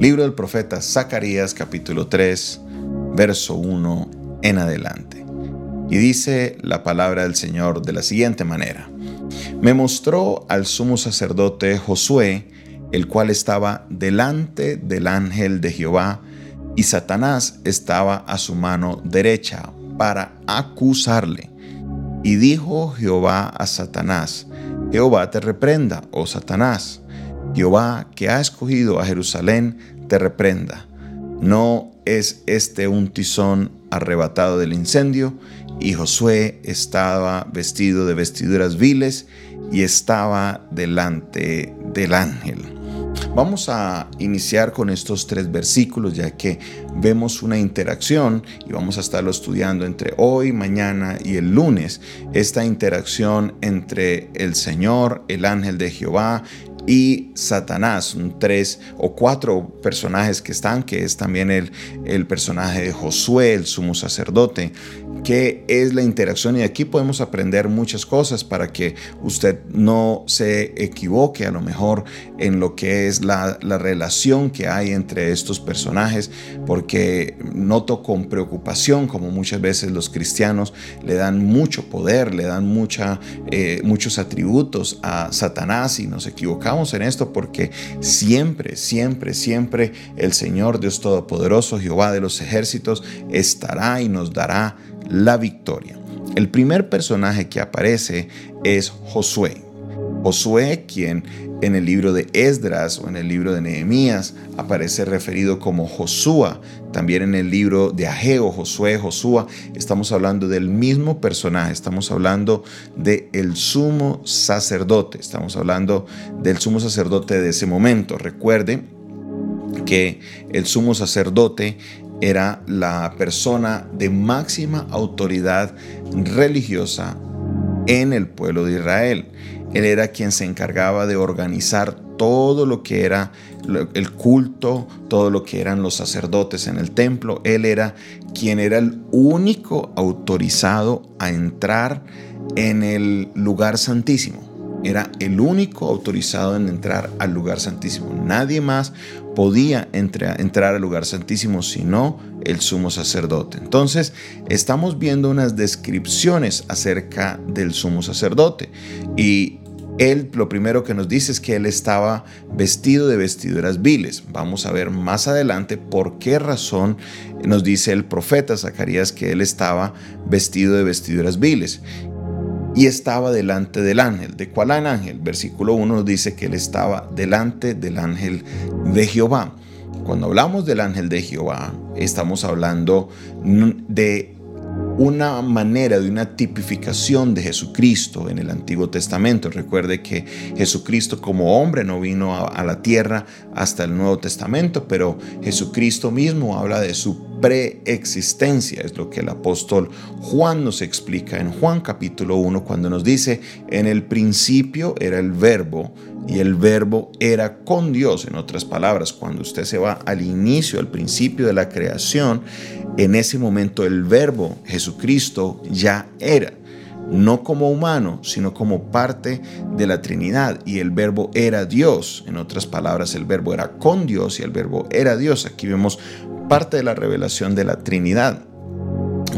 Libro del profeta Zacarías capítulo 3, verso 1 en adelante. Y dice la palabra del Señor de la siguiente manera. Me mostró al sumo sacerdote Josué, el cual estaba delante del ángel de Jehová, y Satanás estaba a su mano derecha para acusarle. Y dijo Jehová a Satanás, Jehová te reprenda, oh Satanás. Jehová que ha escogido a Jerusalén te reprenda. No es este un tizón arrebatado del incendio. Y Josué estaba vestido de vestiduras viles y estaba delante del ángel. Vamos a iniciar con estos tres versículos ya que vemos una interacción y vamos a estarlo estudiando entre hoy, mañana y el lunes. Esta interacción entre el Señor, el ángel de Jehová y Satanás, un tres o cuatro personajes que están, que es también el, el personaje de Josué, el sumo sacerdote, que es la interacción y aquí podemos aprender muchas cosas para que usted no se equivoque a lo mejor en lo que es la, la relación que hay entre estos personajes, porque noto con preocupación como muchas veces los cristianos le dan mucho poder, le dan eh, muchos atributos a Satanás y nos equivocamos en esto porque siempre, siempre, siempre el Señor Dios Todopoderoso, Jehová de los ejércitos, estará y nos dará la victoria. El primer personaje que aparece es Josué. Josué, quien en el libro de Esdras o en el libro de Nehemías aparece referido como Josúa, también en el libro de Ageo, Josué, Josúa, estamos hablando del mismo personaje, estamos hablando del el sumo sacerdote, estamos hablando del sumo sacerdote de ese momento. Recuerde que el sumo sacerdote era la persona de máxima autoridad religiosa en el pueblo de Israel. Él era quien se encargaba de organizar todo lo que era el culto, todo lo que eran los sacerdotes en el templo. Él era quien era el único autorizado a entrar en el lugar santísimo. Era el único autorizado en entrar al lugar santísimo. Nadie más podía entrar al lugar santísimo sino el sumo sacerdote. Entonces, estamos viendo unas descripciones acerca del sumo sacerdote y él lo primero que nos dice es que él estaba vestido de vestiduras viles. Vamos a ver más adelante por qué razón nos dice el profeta Zacarías que él estaba vestido de vestiduras viles. Y estaba delante del ángel. ¿De cuál ángel? Versículo 1 nos dice que él estaba delante del ángel de Jehová. Cuando hablamos del ángel de Jehová, estamos hablando de una manera de una tipificación de Jesucristo en el Antiguo Testamento. Recuerde que Jesucristo como hombre no vino a, la tierra hasta el Nuevo Testamento, pero Jesucristo mismo habla de su preexistencia, es lo que el apóstol Juan nos explica en Juan capítulo 1 cuando nos dice, en el principio era el verbo y el verbo era con Dios. En otras palabras, cuando usted se va al inicio, al principio de la creación, en ese momento el verbo Jesucristo ya era, no como humano, sino como parte de la Trinidad. Y el verbo era Dios. En otras palabras, el verbo era con Dios y el verbo era Dios. Aquí vemos parte de la revelación de la Trinidad,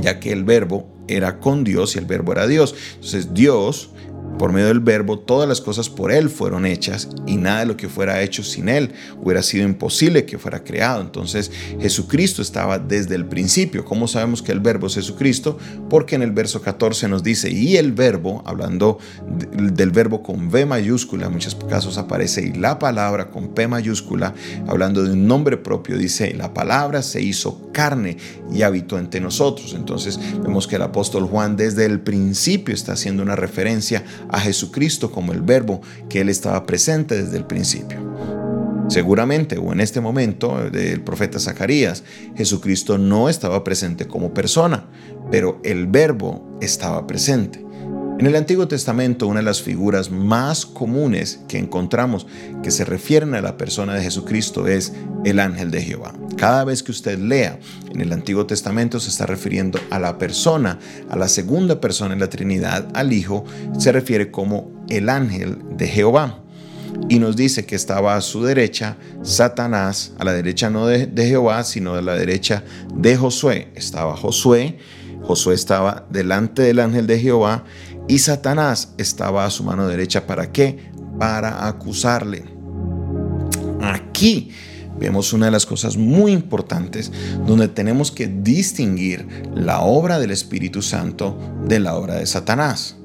ya que el verbo era con Dios y el verbo era Dios. Entonces Dios por medio del verbo, todas las cosas por Él fueron hechas y nada de lo que fuera hecho sin Él hubiera sido imposible que fuera creado. Entonces Jesucristo estaba desde el principio. ¿Cómo sabemos que el verbo es Jesucristo? Porque en el verso 14 nos dice, y el verbo, hablando del verbo con V mayúscula, en muchos casos aparece, y la palabra con P mayúscula, hablando de un nombre propio, dice, la palabra se hizo carne y habitó entre nosotros. Entonces vemos que el apóstol Juan desde el principio está haciendo una referencia a Jesucristo como el verbo que Él estaba presente desde el principio. Seguramente, o en este momento del profeta Zacarías, Jesucristo no estaba presente como persona, pero el verbo estaba presente. En el Antiguo Testamento, una de las figuras más comunes que encontramos que se refieren a la persona de Jesucristo es el ángel de Jehová. Cada vez que usted lea en el Antiguo Testamento se está refiriendo a la persona, a la segunda persona en la Trinidad, al Hijo, se refiere como el ángel de Jehová. y nos dice que estaba a su derecha Satanás, a la derecha no de, Jehová, sino a la derecha de Josué. Estaba Josué, Josué estaba delante del ángel de Jehová y Satanás estaba a su mano derecha. ¿Para qué? Para acusarle. Aquí vemos una de las cosas muy importantes donde tenemos que distinguir la obra del Espíritu Santo de la obra de Satanás.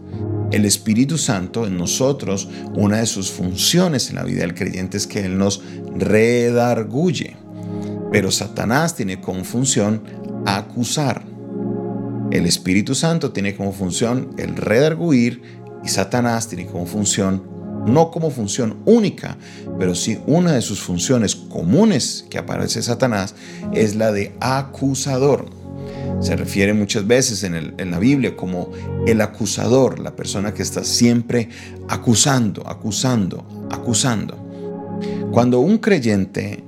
El Espíritu Santo en nosotros, una de sus funciones en la vida del creyente es que Él nos redarguye. Pero Satanás tiene como función acusar. El Espíritu Santo tiene como función el redarguir y Satanás tiene como función no como función única, pero sí una de sus funciones comunes que aparece Satanás es la de acusador. Se refiere muchas veces en, en, la Biblia como el acusador, la persona que está siempre acusando, acusando, acusando. Cuando un creyente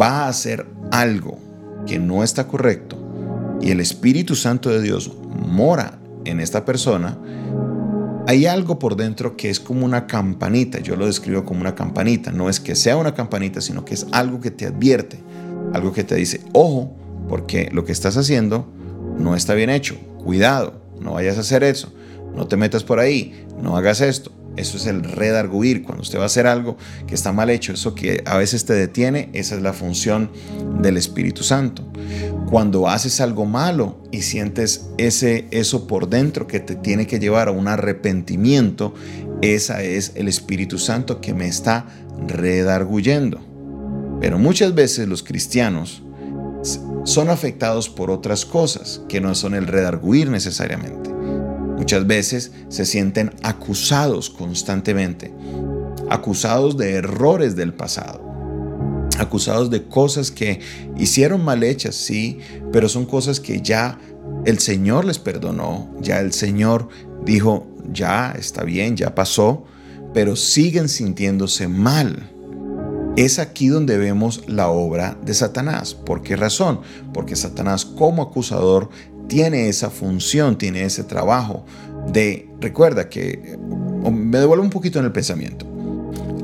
va a hacer algo que no está correcto y el Espíritu Santo de Dios mora en esta persona, hay algo por dentro que es como una campanita, yo lo describo como una campanita, no es que sea una campanita, sino que es algo que te advierte, algo que te dice, ojo, porque lo que estás haciendo no está bien hecho, cuidado, no vayas a hacer eso, no te metas por ahí, no hagas esto. Eso es el redarguir, cuando usted va a hacer algo que está mal hecho, eso que a veces te detiene, esa es la función del Espíritu Santo. Cuando haces algo malo y sientes ese eso por dentro que te tiene que llevar a un arrepentimiento, esa es el Espíritu Santo que me está redarguyendo. Pero muchas veces los cristianos son afectados por otras cosas que no son el redarguir necesariamente. Muchas veces se sienten acusados constantemente, acusados de errores del pasado acusados de cosas que hicieron mal hechas, sí, pero son cosas que ya el Señor les perdonó, ya el Señor dijo, ya está bien, ya pasó, pero siguen sintiéndose mal. Es aquí donde vemos la obra de Satanás. ¿Por qué razón? Porque Satanás como acusador tiene esa función, tiene ese trabajo de, recuerda que, me devuelvo un poquito en el pensamiento,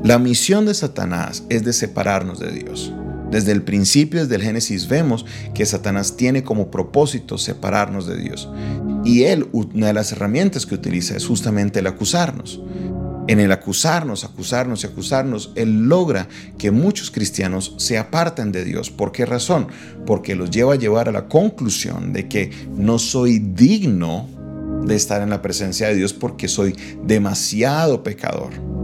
la misión de Satanás es de separarnos de Dios. Desde el principio, desde el Génesis, vemos que Satanás tiene como propósito separarnos de Dios. Y él, una de las herramientas que utiliza es justamente el acusarnos. En el acusarnos, acusarnos y acusarnos, Él logra que muchos cristianos se aparten de Dios. ¿Por qué razón? Porque los lleva a llevar a la conclusión de que no soy digno de estar en la presencia de Dios porque soy demasiado pecador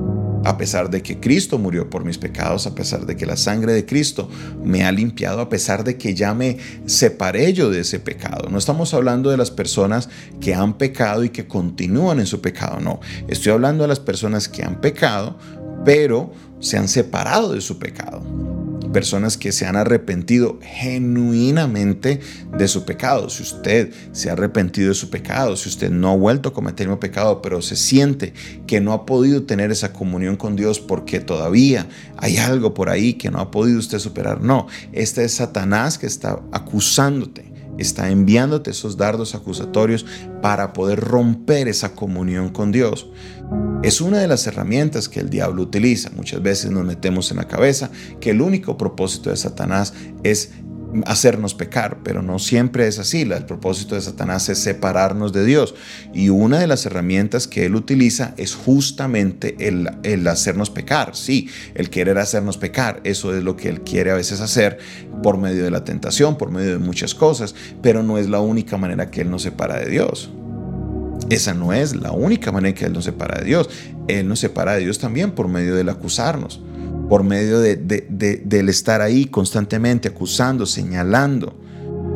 a pesar de que Cristo murió por mis pecados, a pesar de que la sangre de Cristo me ha limpiado, a pesar de que ya me separé yo de ese pecado. No estamos hablando de las personas que han pecado y que continúan en su pecado, no. Estoy hablando de las personas que han pecado, pero se han separado de su pecado personas que se han arrepentido genuinamente de su pecado. Si usted se ha arrepentido de su pecado, si usted no ha vuelto a cometer el pecado, pero se siente que no ha podido tener esa comunión con Dios porque todavía hay algo por ahí que no ha podido usted superar, no, este es Satanás que está acusándote está enviándote esos dardos acusatorios para poder romper esa comunión con Dios. Es una de las herramientas que el diablo utiliza. Muchas veces nos metemos en la cabeza que el único propósito de Satanás es hacernos pecar, pero no siempre es así. El propósito de Satanás es separarnos de Dios. Y una de las herramientas que él utiliza es justamente el, el, hacernos pecar. Sí, el querer hacernos pecar. Eso es lo que él quiere a veces hacer por medio de la tentación, por medio de muchas cosas, pero no es la única manera que él nos separa de Dios. Esa no es la única manera que Él nos separa de Dios. Él nos separa de Dios también por medio del acusarnos por medio de, del estar ahí constantemente acusando, señalando.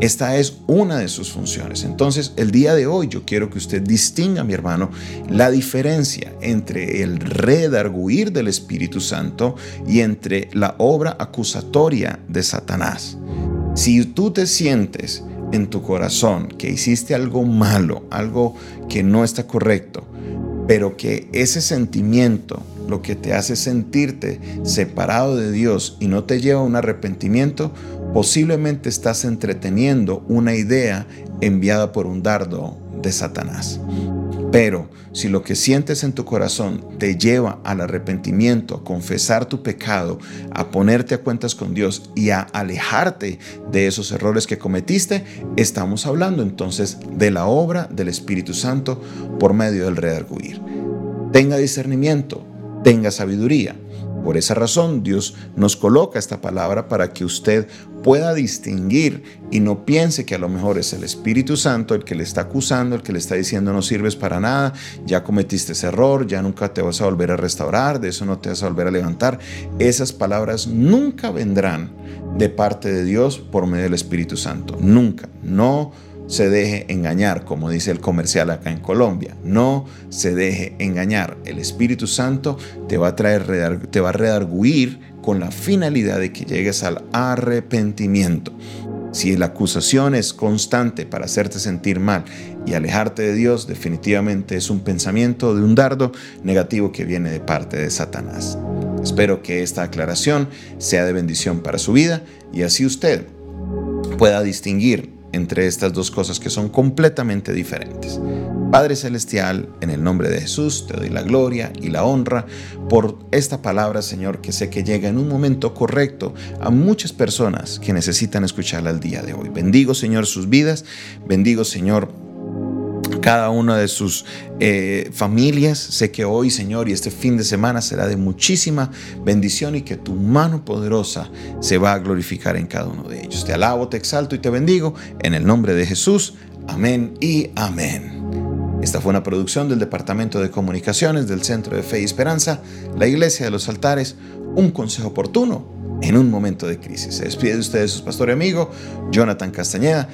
Esta es una de sus funciones. Entonces, el día de hoy yo quiero que usted distinga, mi hermano, la diferencia entre el redarguir del Espíritu Santo y entre la obra acusatoria de Satanás. Si tú te sientes en tu corazón que hiciste algo malo, algo que no está correcto, pero que ese sentimiento lo que te hace sentirte separado de Dios y no te lleva a un arrepentimiento, posiblemente estás entreteniendo una idea enviada por un dardo de Satanás. Pero si lo que sientes en tu corazón te lleva al arrepentimiento, a confesar tu pecado, a ponerte a cuentas con Dios y a alejarte de esos errores que cometiste, estamos hablando entonces de la obra del Espíritu Santo por medio del redarguir. Tenga discernimiento, tenga sabiduría. Por esa razón Dios nos coloca esta palabra para que usted pueda distinguir y no piense que a lo mejor es el Espíritu Santo el que le está acusando, el que le está diciendo no sirves para nada, ya cometiste ese error, ya nunca te vas a volver a restaurar, de eso no te vas a volver a levantar. Esas palabras nunca vendrán de parte de Dios por medio del Espíritu Santo, nunca, no se deje engañar, como dice el comercial acá en Colombia. No se deje engañar. El Espíritu Santo te va a traer, te va a redarguir con la finalidad de que llegues al arrepentimiento. Si la acusación es constante para hacerte sentir mal y alejarte de Dios, definitivamente es un pensamiento de un dardo negativo que viene de parte de Satanás. Espero que esta aclaración sea de bendición para su vida y así usted pueda distinguir entre estas dos cosas que son completamente diferentes. Padre Celestial, en el nombre de Jesús te doy la gloria y la honra por esta palabra, Señor, que sé que llega en un momento correcto a muchas personas que necesitan escucharla el día de hoy. Bendigo, Señor, sus vidas. Bendigo, Señor, cada una de sus eh, familias. Sé que hoy, Señor, y este fin de semana será de muchísima bendición y que tu mano poderosa se va a glorificar en cada uno de ellos. Te alabo, te exalto y te bendigo en el nombre de Jesús. Amén y amén. Esta fue una producción del Departamento de Comunicaciones del Centro de Fe y Esperanza, la Iglesia de los Altares, un consejo oportuno en un momento de crisis. Se despide de ustedes su pastor y amigo, Jonathan Castañeda.